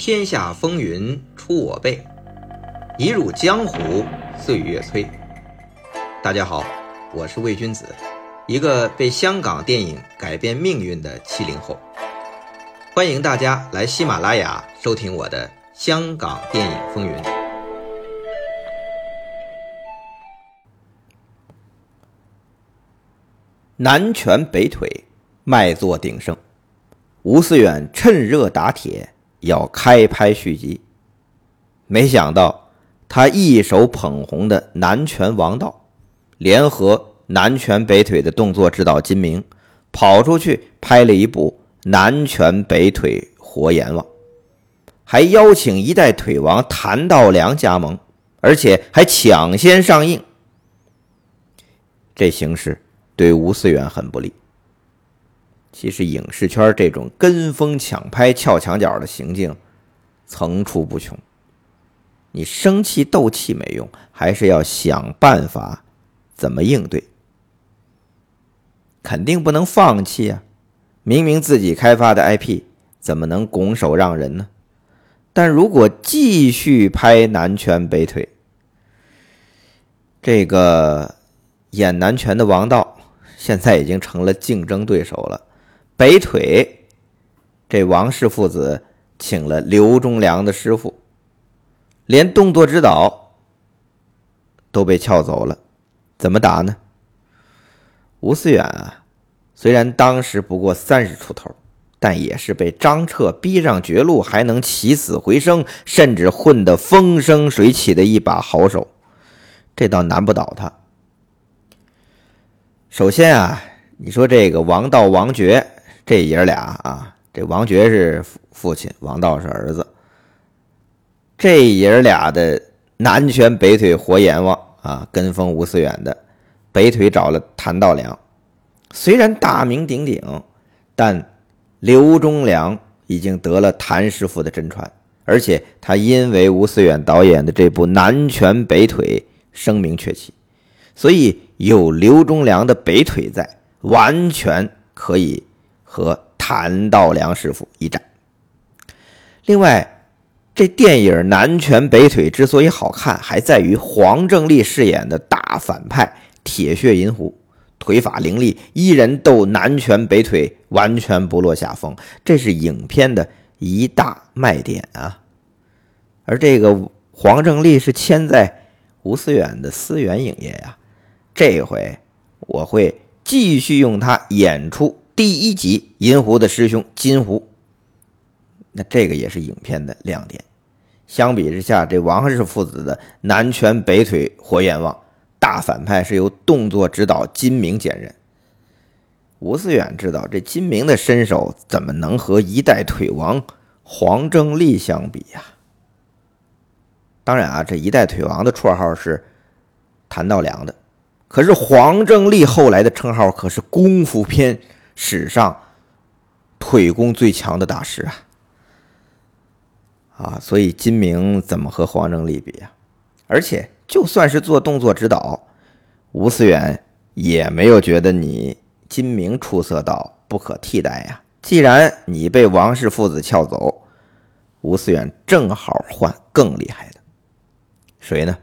天下风云出我辈，一入江湖岁月催。大家好，我是魏君子，一个被香港电影改变命运的七零后。欢迎大家来喜马拉雅收听我的《香港电影风云》。南拳北腿，卖座鼎盛。吴思远趁热打铁，要开拍续集。没想到他一手捧红的南拳王道，联合南拳北腿的动作指导金明，跑出去拍了一部《南拳北腿活阎王》，还邀请一代腿王谭道良加盟，而且还抢先上映。这形势。对吴思远很不利。其实影视圈这种跟风抢拍、撬墙角的行径层出不穷。你生气斗气没用，还是要想办法怎么应对。肯定不能放弃啊！明明自己开发的 IP，怎么能拱手让人呢？但如果继续拍南拳北腿，这个演南拳的王道。现在已经成了竞争对手了。北腿，这王氏父子请了刘忠良的师傅，连动作指导都被撬走了，怎么打呢？吴思远啊，虽然当时不过三十出头，但也是被张彻逼上绝路，还能起死回生，甚至混得风生水起的一把好手，这倒难不倒他。首先啊，你说这个王道、王爵这爷俩啊，这王爵是父父亲，王道是儿子。这爷俩的南拳北腿活阎王啊，跟风吴思远的北腿找了谭道良，虽然大名鼎鼎，但刘忠良已经得了谭师傅的真传，而且他因为吴思远导演的这部南拳北腿声名鹊起。所以有刘忠良的北腿在，完全可以和谭道良师傅一战。另外，这电影《南拳北腿》之所以好看，还在于黄正利饰演的大反派铁血银狐，腿法凌厉，一人斗南拳北腿，完全不落下风，这是影片的一大卖点啊。而这个黄正利是签在吴思远的思源影业呀。这回我会继续用他演出第一集银狐的师兄金狐，那这个也是影片的亮点。相比之下，这王氏父子的南拳北腿活阎王大反派是由动作指导金明兼任。吴思远知道这金明的身手怎么能和一代腿王黄正利相比呀？当然啊，这一代腿王的绰号是谭道良的。可是黄正利后来的称号可是功夫片史上腿功最强的大师啊！啊，所以金明怎么和黄正利比呀？而且就算是做动作指导，吴思远也没有觉得你金明出色到不可替代呀。既然你被王氏父子撬走，吴思远正好换更厉害的，谁呢？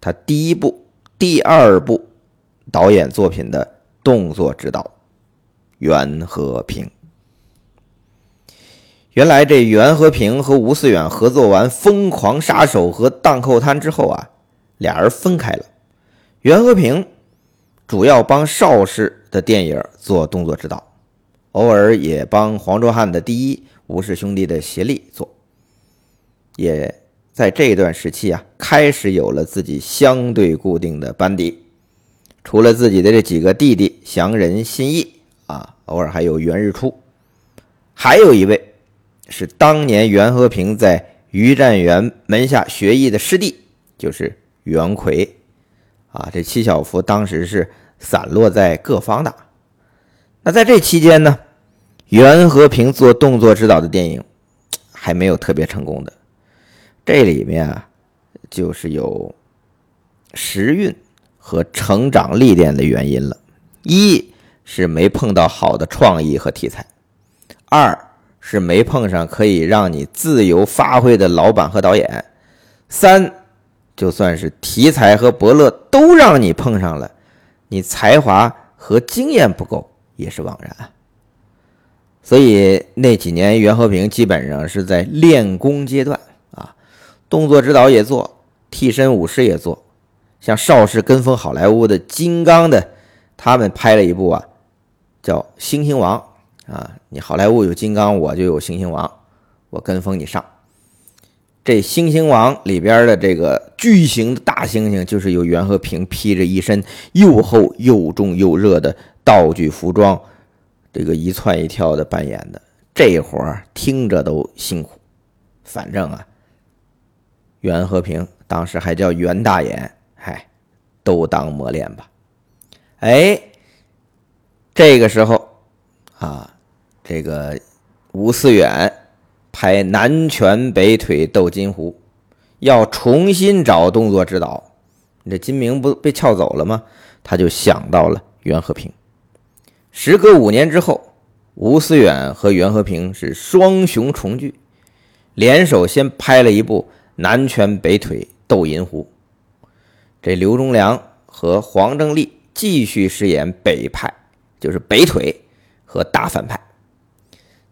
他第一部。第二部导演作品的动作指导袁和平。原来这袁和平和吴思远合作完《疯狂杀手》和《荡寇滩》之后啊，俩人分开了。袁和平主要帮邵氏的电影做动作指导，偶尔也帮黄卓汉的第一吴氏兄弟的协力做，也。在这段时期啊，开始有了自己相对固定的班底，除了自己的这几个弟弟祥仁、信义，偶尔还有袁日出，还有一位是当年袁和平在于占元门下学艺的师弟，就是袁奎啊。这七小福当时是散落在各方的。那在这期间呢，袁和平做动作指导的电影还没有特别成功的。这里面啊，就是有时运和成长历练的原因了。一是没碰到好的创意和题材，二是没碰上可以让你自由发挥的老板和导演；三，就算是题材和伯乐都让你碰上了，你才华和经验不够也是枉然。所以那几年袁和平基本上是在练功阶段啊，动作指导也做，替身武师也做，像邵氏跟风好莱坞的金刚的，他们拍了一部啊，叫《猩猩王》。啊，你好莱坞有金刚，我就有猩猩王，我跟风你上。这猩猩王里边的这个巨型的大猩猩，就是由袁和平披着一身又厚又重又热的道具服装，这个一窜一跳的扮演的，这活儿听着都辛苦。反正啊，袁和平当时还叫袁大眼，嗨，都当磨练吧。哎，这个时候啊。这个吴思远拍南拳北腿斗金狐，要重新找动作指导。这金明不被撬走了吗？他就想到了袁和平。时隔五年之后，吴思远和袁和平是双雄重聚，联手先拍了一部南拳北腿斗银狐。这刘忠良和黄正利继续饰演北派，就是北腿和大反派。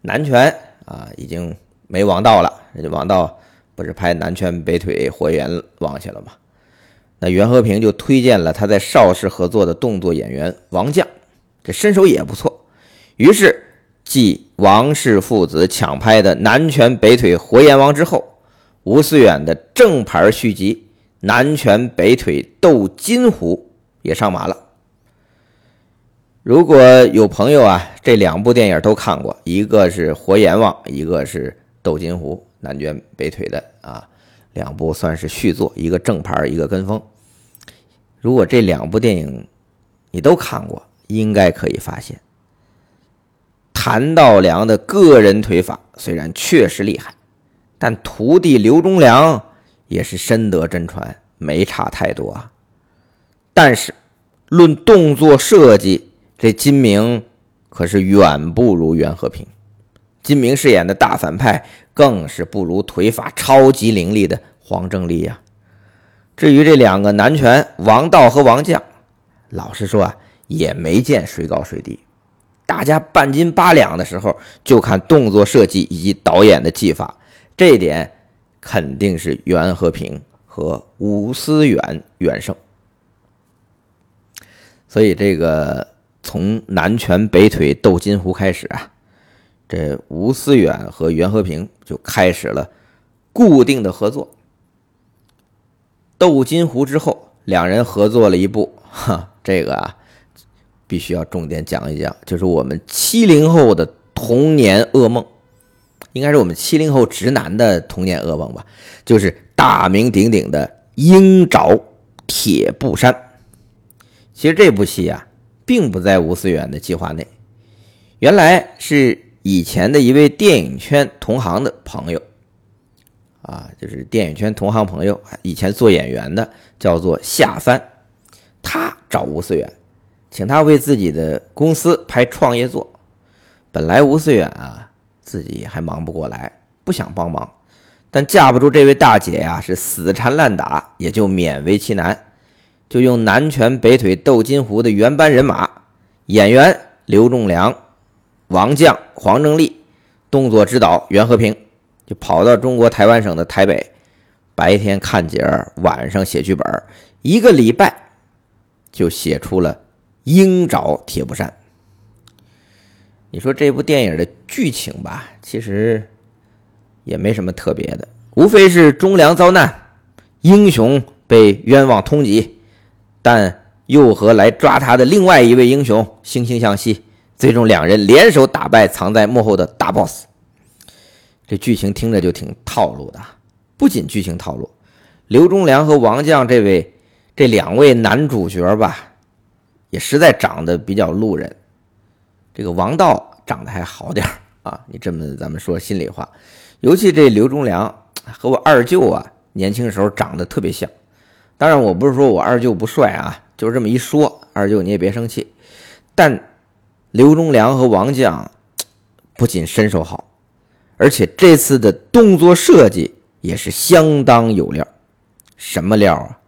南拳啊，已经没王道了。人家王道不是拍南拳北腿活阎王去了吗？那袁和平就推荐了他在邵氏合作的动作演员王将，这身手也不错。于是继王氏父子抢拍的南拳北腿活阎王之后，吴思远的正牌续集南拳北腿斗金虎也上马了。如果有朋友啊，这两部电影都看过，一个是《活阎王》，一个是《斗金狐》，南拳北腿的啊，两部算是续作，一个正牌，一个跟风。如果这两部电影你都看过，应该可以发现，谭道良的个人腿法虽然确实厉害，但徒弟刘忠良也是深得真传，没差太多啊。但是论动作设计，这金明可是远不如袁和平，金明饰演的大反派更是不如腿法超级凌厉的黄正利呀。至于这两个男拳王道和王将，老实说啊，也没见谁高谁低，大家半斤八两的时候，就看动作设计以及导演的技法，这一点肯定是袁和平和吴思远远胜。所以这个。从南拳北腿斗金狐开始啊，这吴思远和袁和平就开始了固定的合作。斗金狐之后，两人合作了一部，哈，这个啊，必须要重点讲一讲，就是我们七零后的童年噩梦，应该是我们七零后直男的童年噩梦吧，就是大名鼎鼎的《鹰爪铁布衫》。其实这部戏啊。并不在吴思远的计划内，原来是以前的一位电影圈同行的朋友，啊，就是电影圈同行朋友，以前做演员的，叫做夏帆，他找吴思远，请他为自己的公司拍创业作。本来吴思远啊，自己还忙不过来，不想帮忙，但架不住这位大姐呀是死缠烂打，也就勉为其难。就用南拳北腿斗金狐的原班人马，演员刘仲良、王将、黄正利，动作指导袁和平，就跑到中国台湾省的台北，白天看景，晚上写剧本，一个礼拜就写出了《鹰爪铁布衫》。你说这部电影的剧情吧，其实也没什么特别的，无非是忠良遭难，英雄被冤枉通缉。但又和来抓他的另外一位英雄惺惺相惜，最终两人联手打败藏在幕后的大 boss。这剧情听着就挺套路的，不仅剧情套路，刘忠良和王将这位这两位男主角吧，也实在长得比较路人。这个王道长得还好点啊，你这么咱们说心里话，尤其这刘忠良和我二舅啊，年轻时候长得特别像。当然，我不是说我二舅不帅啊，就是这么一说，二舅你也别生气。但刘忠良和王将不仅身手好，而且这次的动作设计也是相当有料。什么料啊？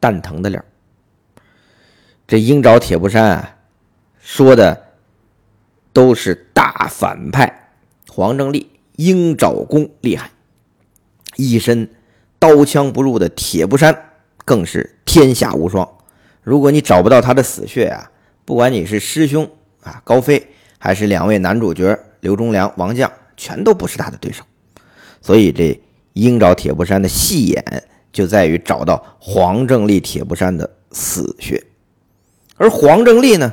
蛋疼的料。这鹰爪铁布衫啊，说的都是大反派黄正利鹰爪功厉害，一身刀枪不入的铁布衫更是天下无双。如果你找不到他的死穴啊，不管你是师兄啊高飞，还是两位男主角刘忠良、王将，全都不是他的对手。所以这鹰爪铁布衫的戏眼就在于找到黄正利铁布衫的死穴。而黄正利呢，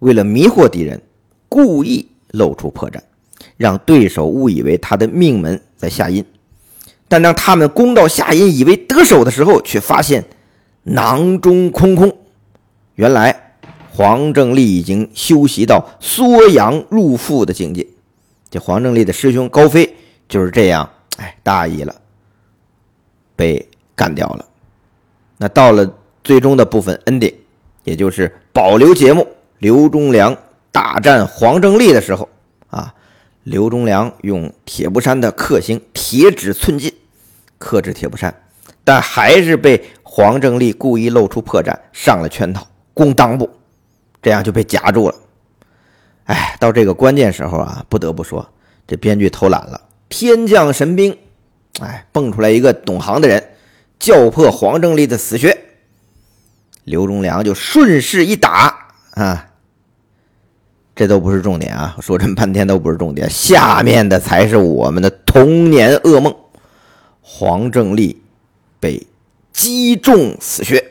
为了迷惑敌人，故意露出破绽，让对手误以为他的命门在下阴。但当他们攻到下阴，以为得手的时候，却发现囊中空空。原来黄正立已经修习到缩阳入腹的境界。这黄正立的师兄高飞就是这样，哎，大意了，被干掉了。那到了最终的部分 ending。也就是保留节目，刘忠良大战黄正立的时候啊，刘忠良用铁布衫的克星铁指寸进克制铁布衫，但还是被黄正利故意露出破绽，上了圈套攻裆部，这样就被夹住了。哎，到这个关键时候啊，不得不说这编剧偷懒了，天降神兵，哎，蹦出来一个懂行的人，叫破黄正利的死穴。刘忠良就顺势一打啊，这都不是重点啊！说这么半天都不是重点，下面的才是我们的童年噩梦。黄正利被击中死穴，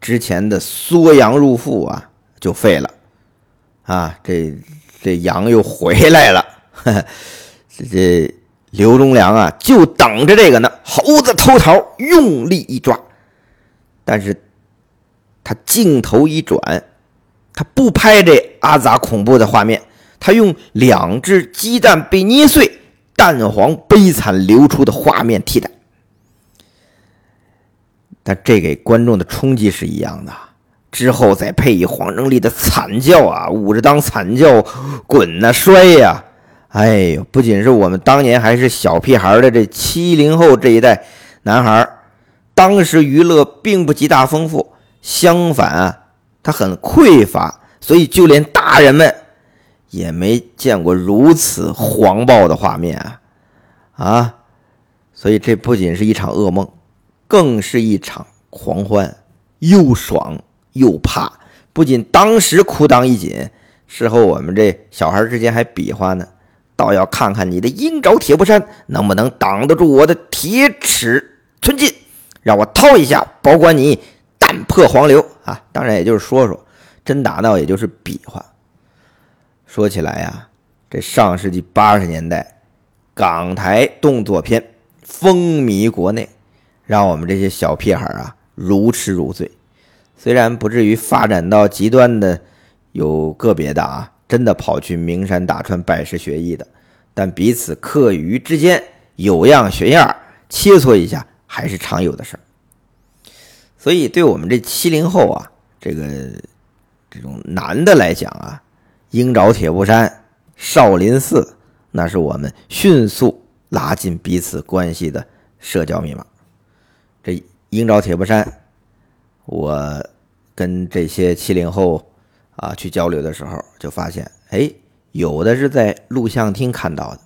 之前的缩阳入腹啊就废了啊，这这阳又回来了。这这刘忠良啊，就等着这个呢，猴子偷桃，用力一抓，但是。他镜头一转，他不拍这阿杂恐怖的画面，他用两只鸡蛋被捏碎、蛋黄悲惨流出的画面替代。但这给观众的冲击是一样的。之后再配以黄正利的惨叫啊，捂着裆惨叫，滚呐摔呀！哎呦，不仅是我们当年还是小屁孩的这七零后这一代男孩，当时娱乐并不极大丰富。相反啊，他很匮乏，所以就连大人们也没见过如此黄暴的画面啊！啊，所以这不仅是一场噩梦，更是一场狂欢，又爽又怕。不仅当时裤裆一紧，事后我们这小孩之间还比划呢，倒要看看你的鹰爪铁布衫能不能挡得住我的铁齿寸进，让我掏一下，保管你。弹破黄流啊！当然也就是说说，真打闹也就是比划。说起来呀，这上世纪八十年代，港台动作片风靡国内，让我们这些小屁孩啊如痴如醉。虽然不至于发展到极端的，有个别的啊，真的跑去名山大川拜师学艺的，但彼此课余之间有样学样，切磋一下还是常有的事儿。所以，对我们这七零后啊，这个这种男的来讲啊，鹰爪铁布衫、少林寺，那是我们迅速拉近彼此关系的社交密码。这鹰爪铁布衫，我跟这些七零后啊去交流的时候，就发现，哎，有的是在录像厅看到的，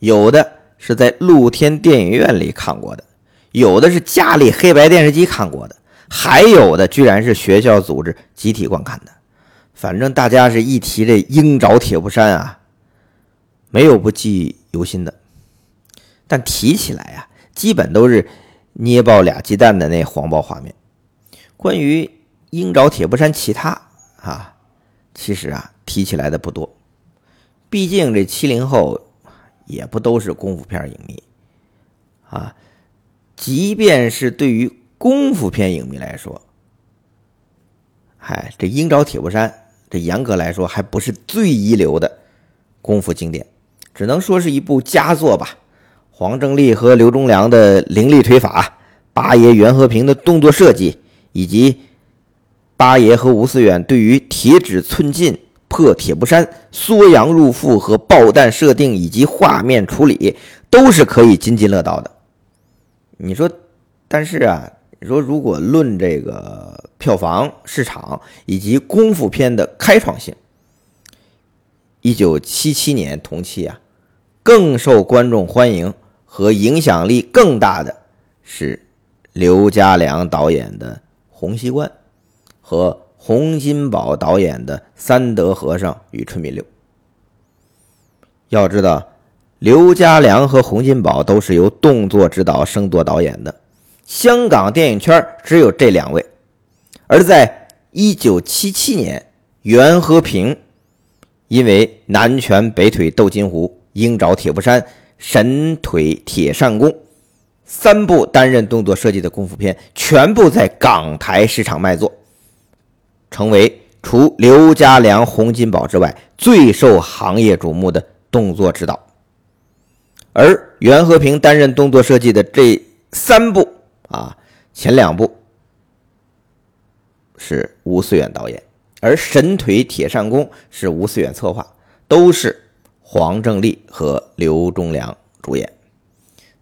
有的是在露天电影院里看过的。有的是家里黑白电视机看过的，还有的居然是学校组织集体观看的。反正大家是一提这鹰爪铁布衫啊，没有不记忆犹新的。但提起来啊，基本都是捏爆俩鸡蛋的那黄包画面。关于鹰爪铁布衫，其他啊，其实啊提起来的不多。毕竟这七零后也不都是功夫片影迷啊。即便是对于功夫片影迷来说，嗨，这《鹰爪铁布衫》这严格来说还不是最一流的功夫经典，只能说是一部佳作吧。黄正利和刘忠良的凌厉腿法，八爷袁和平的动作设计，以及八爷和吴思远对于铁指寸进破铁布衫、缩阳入腹和爆弹设定以及画面处理，都是可以津津乐道的。你说，但是啊，你说如果论这个票房市场以及功夫片的开创性，一九七七年同期啊，更受观众欢迎和影响力更大的是刘家良导演的《洪熙官》和。洪金宝导演的《三德和尚与春米六》，要知道，刘家良和洪金宝都是由动作指导升做导演的，香港电影圈只有这两位。而在1977年，袁和平因为《南拳北腿斗金湖》《鹰爪铁布衫》《神腿铁扇功》三部担任动作设计的功夫片，全部在港台市场卖座。成为除刘家良、洪金宝之外最受行业瞩目的动作指导，而袁和平担任动作设计的这三部啊，前两部是吴思远导演，而《神腿铁扇功》是吴思远策划，都是黄正利和刘忠良主演，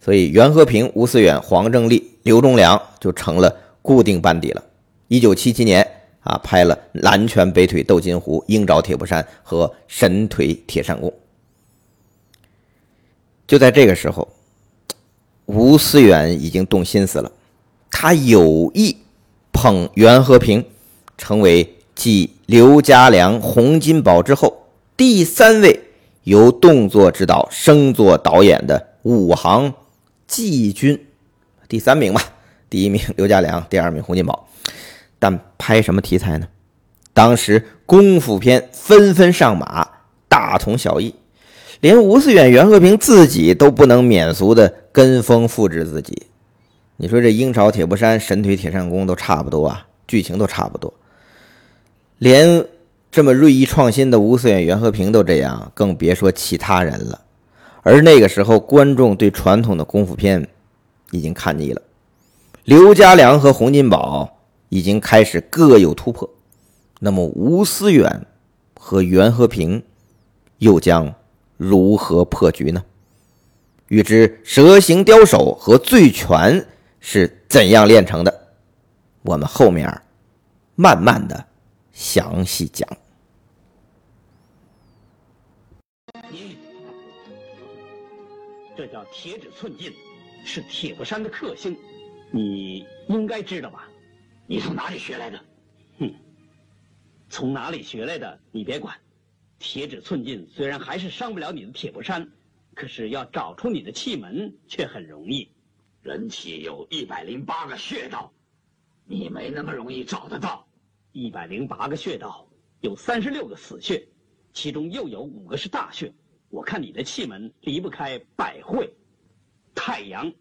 所以袁和平、吴思远、黄正利、刘忠良就成了固定班底了。一九七七年。啊，拍了《南拳北腿斗金湖》《鹰爪铁布衫》和《神腿铁扇功》。就在这个时候，吴思远已经动心思了，他有意捧袁和平，成为继刘家良、洪金宝之后第三位由动作指导升作导演的武行季军，第三名吧，第一名刘家良，第二名洪金宝。但拍什么题材呢？当时功夫片纷纷上马，大同小异，连吴思远、袁和平自己都不能免俗的跟风复制自己。你说这鹰巢铁布衫、神腿铁扇功都差不多啊，剧情都差不多，连这么锐意创新的吴思远、袁和平都这样，更别说其他人了。而那个时候，观众对传统的功夫片已经看腻了，刘家良和洪金宝。已经开始各有突破，那么吴思远和袁和平又将如何破局呢？欲知蛇形刁手和醉拳是怎样练成的，我们后面慢慢的详细讲。你这叫铁指寸进，是铁布衫的克星，你应该知道吧？你从哪里学来的？哼，从哪里学来的你别管。铁指寸进虽然还是伤不了你的铁布衫，可是要找出你的气门却很容易。人体有一百零八个穴道，你没那么容易找得到。一百零八个穴道，有三十六个死穴，其中又有五个是大穴。我看你的气门离不开百会、太阳、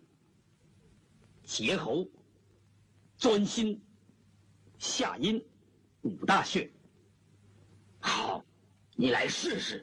结喉、钻心。下阴五大穴，好，你来试试。